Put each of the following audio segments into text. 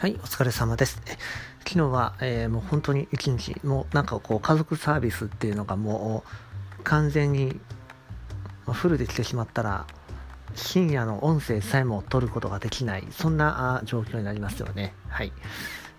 はい、お疲れ様です。昨日は、えー、もう本当に一日、もうなんかこう家族サービスっていうのがもう完全にフルで来てしまったら、深夜の音声さえも取ることができない、そんな状況になりますよね。はい。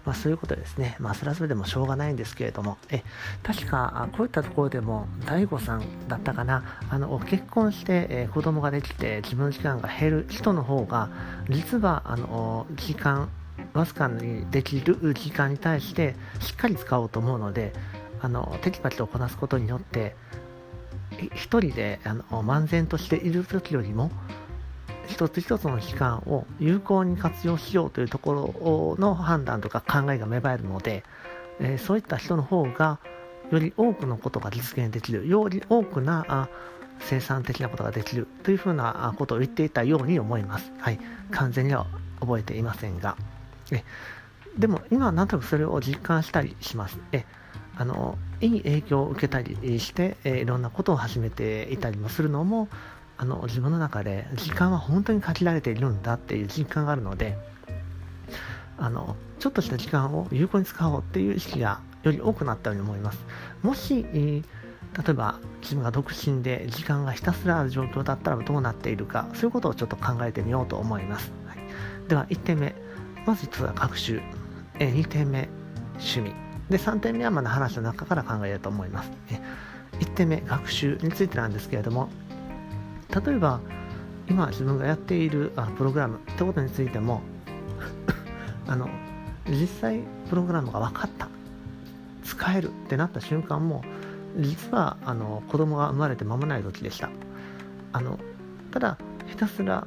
まあ、そういうことですね。まあ、それはそれでもしょうがないんですけれども、え、確か、こういったところでも、大悟さんだったかな、あの、結婚して、えー、子供ができて、自分の時間が減る人の方が、実は、あの、時間、わずかにできる時間に対してしっかり使おうと思うのであのテキパキとこなすことによって一人であの漫然としている時よりも一つ一つの期間を有効に活用しようというところの判断とか考えが芽生えるので、えー、そういった人の方がより多くのことが実現できるより多くなあ生産的なことができるというふうなことを言っていたように思います。はい、完全には覚えていませんが。えでも今はなんとなくそれを実感したりします。えあのいい影響を受けたりして、えいろんなことを始めていたりもするのもあの自分の中で時間は本当に限られているんだっていう実感があるのであのちょっとした時間を有効に使おうっていう意識がより多くなったように思います。もし、例えば自分が独身で時間がひたすらある状況だったらどうなっているかそういうことをちょっと考えてみようと思います。はい、では1点目まず1つは学習、え2点目趣味。で3点目はまだ話の中から考えようと思います、え1点目学習についてなんですけれども。例えば今自分がやっているあプログラムってことについても あの実際プログラムが分かった。使えるってなった瞬間も実はあの子供が生まれて間もない時でした。あのただひたすら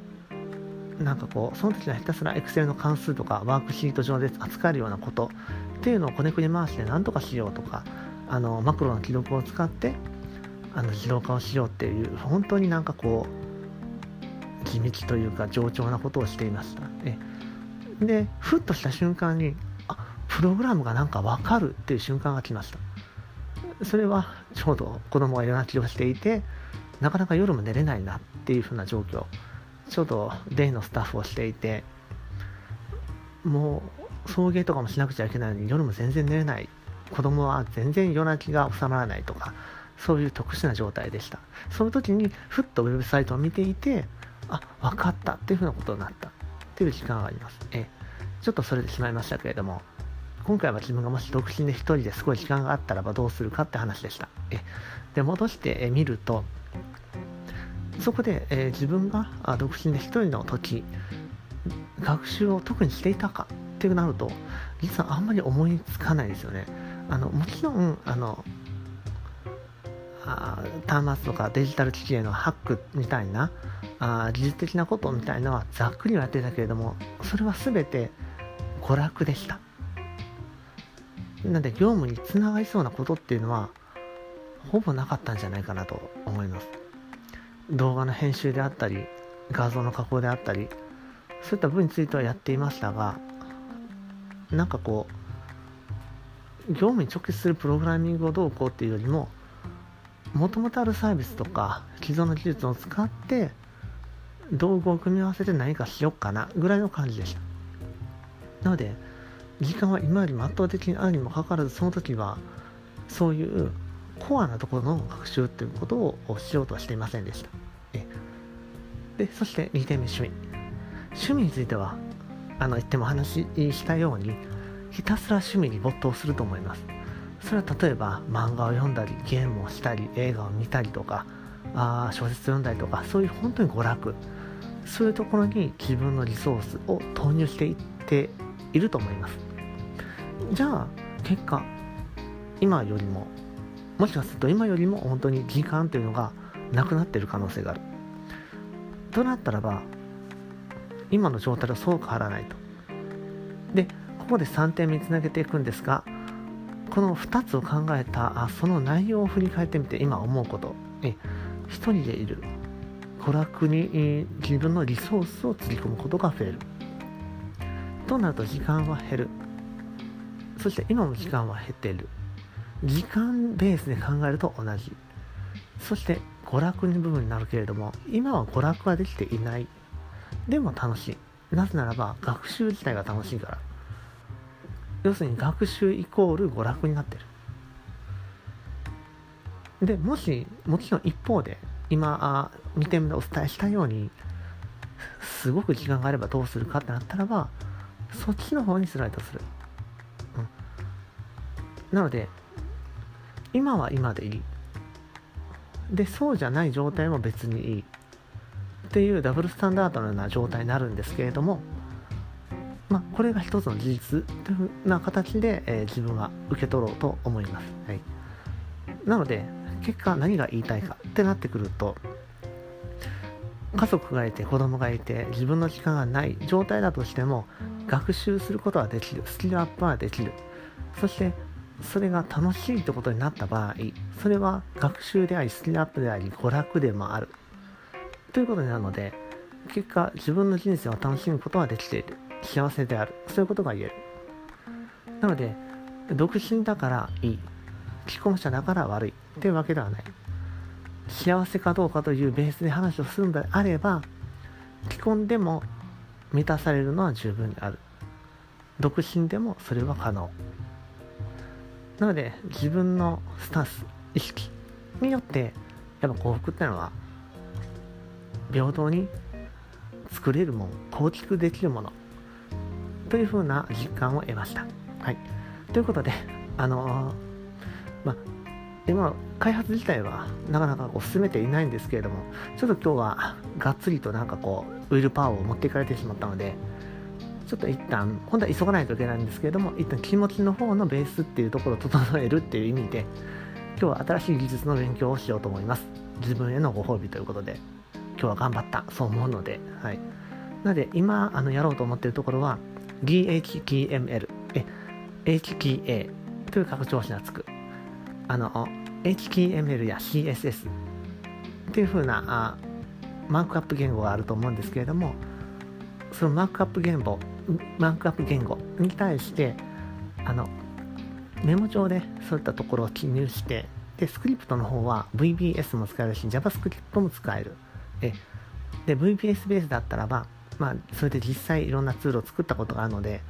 なんかこうその時はひたすら Excel の関数とかワークシート上で扱えるようなことっていうのをこねくり回して何とかしようとかあのマクロの記録を使ってあの自動化をしようっていう本当になんかこう地道というか冗長なことをしていました。えでふっとした瞬間にあプログラムがなんか分かるっていう瞬間が来ました。それはちょうど子供が夜泣きをしていてなかなか夜も寝れないなっていうふうな状況。ちょうどデイのスタッフをしていてもう送迎とかもしなくちゃいけないのに夜も全然寝れない。子供は全然夜泣きが収まらないとかそういう特殊な状態でした。そういう時にふっとウェブサイトを見ていてあ分かったっていうふうなことになった。っていう時間があります。えちょっとそれてしまいましたけれども今回は自分がもし独身で1人ですごい時間があったらばどうするかって話でした。えで戻してみるとそこで、えー、自分が独身で一人の時学習を特にしていたかってなると実はあんまり思いつかないですよね。あのもちろんあのあ端末とかデジタル機器へのハックみたいなあ技術的なことみたいなのはざっくりはやってたけれどもそれは全て娯楽でした。なので業務につながりそうなことっていうのはほぼなかったんじゃないかなと思います。動画の編集であったり画像の加工であったりそういった部分についてはやっていましたがなんかこう業務に直結するプログラミングをどうこうっていうよりももともとあるサービスとか既存の技術を使って道具を組み合わせて何かしよっかなぐらいの感じでした。なので時間は今よりも圧倒的にあるにもかかわらずその時はそういうコアなところの学習っていうことをしようとはしていませんでした。でそして2点目趣味。趣味についてはあの言っても話したようにひたすら趣味に没頭すると思います。それは例えば漫画を読んだりゲームをしたり映画を見たりとかあ小説読んだりとかそういう本当に娯楽そういうところに自分のリソースを投入していっていると思いますじゃあ結果今よりももしかすると今よりも本当に時間というのがなくなっている可能性がある。となったらば今の状態はそう変わらないと。でここで3点目につなげていくんですがこの2つを考えたあその内容を振り返ってみて今思うこと。え一人でいる。娯楽に自分のリソースをつぎ込むことが増える。となると時間は減る。そして今も時間は減っている。時間ベースで考えると同じ。そして娯楽の部分になるけれども今は娯楽はできていない。でも楽しい。なぜならば学習自体が楽しいから。要するに学習イコール娯楽になってる。でもしもちろん一方で今あ2点目でお伝えしたようにすごく時間があればどうするかってなったらばそっちの方にスライドする、うん、なので今は今でいい。でそうじゃない状態も別にいい。っていうダブルスタンダードのような状態になるんですけれどもまあ、これが一つの事実というふうな形で、えー、自分は受け取ろうと思います。はい、なので結果何が言いたいかってなってくると家族がいて子供がいて自分の時間がない状態だとしても学習することはできる。スキルアップはできる。そしてそれが楽しいってことになった場合それは学習でありスキルアップであり娯楽でもある。ということになるので結果自分の人生を楽しむことはできている。幸せである。そういうことが言える。なので独身だからいい。既婚者だから悪い。っていうわけではない。幸せかどうかというベースで話をするのであれば既婚でも満たされるのは十分にある。独身でもそれは可能。なので自分のスタンス意識によってやっぱ幸福っていうのは平等に作れるもの構築できるものというふうな実感を得ました。はい、ということであのー、ま今開発自体はなかなかこう進めていないんですけれどもちょっと今日はがっつりとなんかこうウィルパワーを持っていかれてしまったのでちょっと一旦本当は急がないといけないんですけれども一旦気持ちの方のベースっていうところを整えるっていう意味で今日は新しい技術の勉強をしようと思います。自分へのご褒美ということで今日は頑張ったそう思うのではい。なので今あのやろうと思ってるところは DHTML え HTA という拡張子がつく。あの HTML や CSS っていう風なあマークアップ言語があると思うんですけれどもそのマークアップ言語マークアップ言語に対してあのメモ帳でそういったところを記入してでスクリプトの方は VBS も使えるし JavaScript も使えるえで VBS ベースだったらばまあそれで実際いろんなツールを作ったことがあるので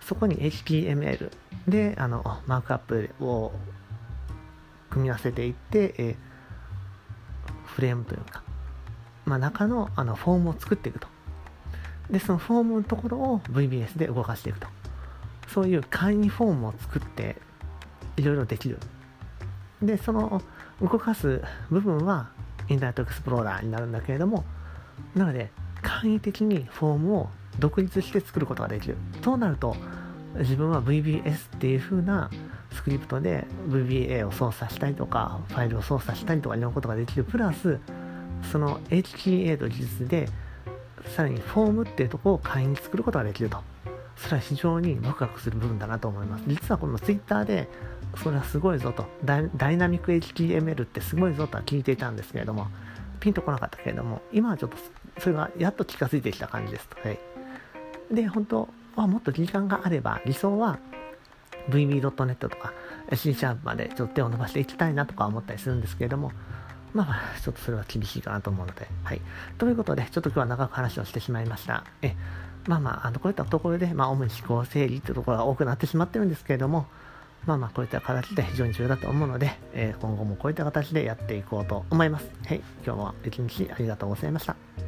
そこに HTML であのマークアップを組み合わせていって、え、フレームというか、まあ、中のあのフォームを作っていくと。で、そのフォームのところを VBS で動かしていくと。そういう簡易フォームを作っていろいろできる。で、その動かす部分はインターネットエクスプローラーになるんだけれども、なので簡易的にフォームを独立して作ることができる。となると、自分は VBS っていう風なスクリプトで VBA を操作したりとかファイルを操作したりとかいろんなことができるプラスその HTA と技術でさらにフォームっていうとこを簡易に作ることができると。それは非常にワクワクする部分だなと思います。実はこの Twitter でそれはすごいぞと。ダイナミック HTML ってすごいぞとは聞いていたんですけれどもピンとこなかったけれども今はちょっとそれがやっと近づいてきた感じです。と、はい、で本当はもっと時間があれば理想は VB.net とか C シャープまでちょっと手を伸ばしていきたいなとか思ったりするんですけれども、まあまあ、ちょっとそれは厳しいかなと思うので、はい。ということで、ちょっと今日は長く話をしてしまいました。え、まあまあ、あの、こういったところで、まあ、主に思考整理というところが多くなってしまってるんですけれども、まあまあ、こういった形で非常に重要だと思うので、えー、今後もこういった形でやっていこうと思います。はい。今日も一日ありがとうございました。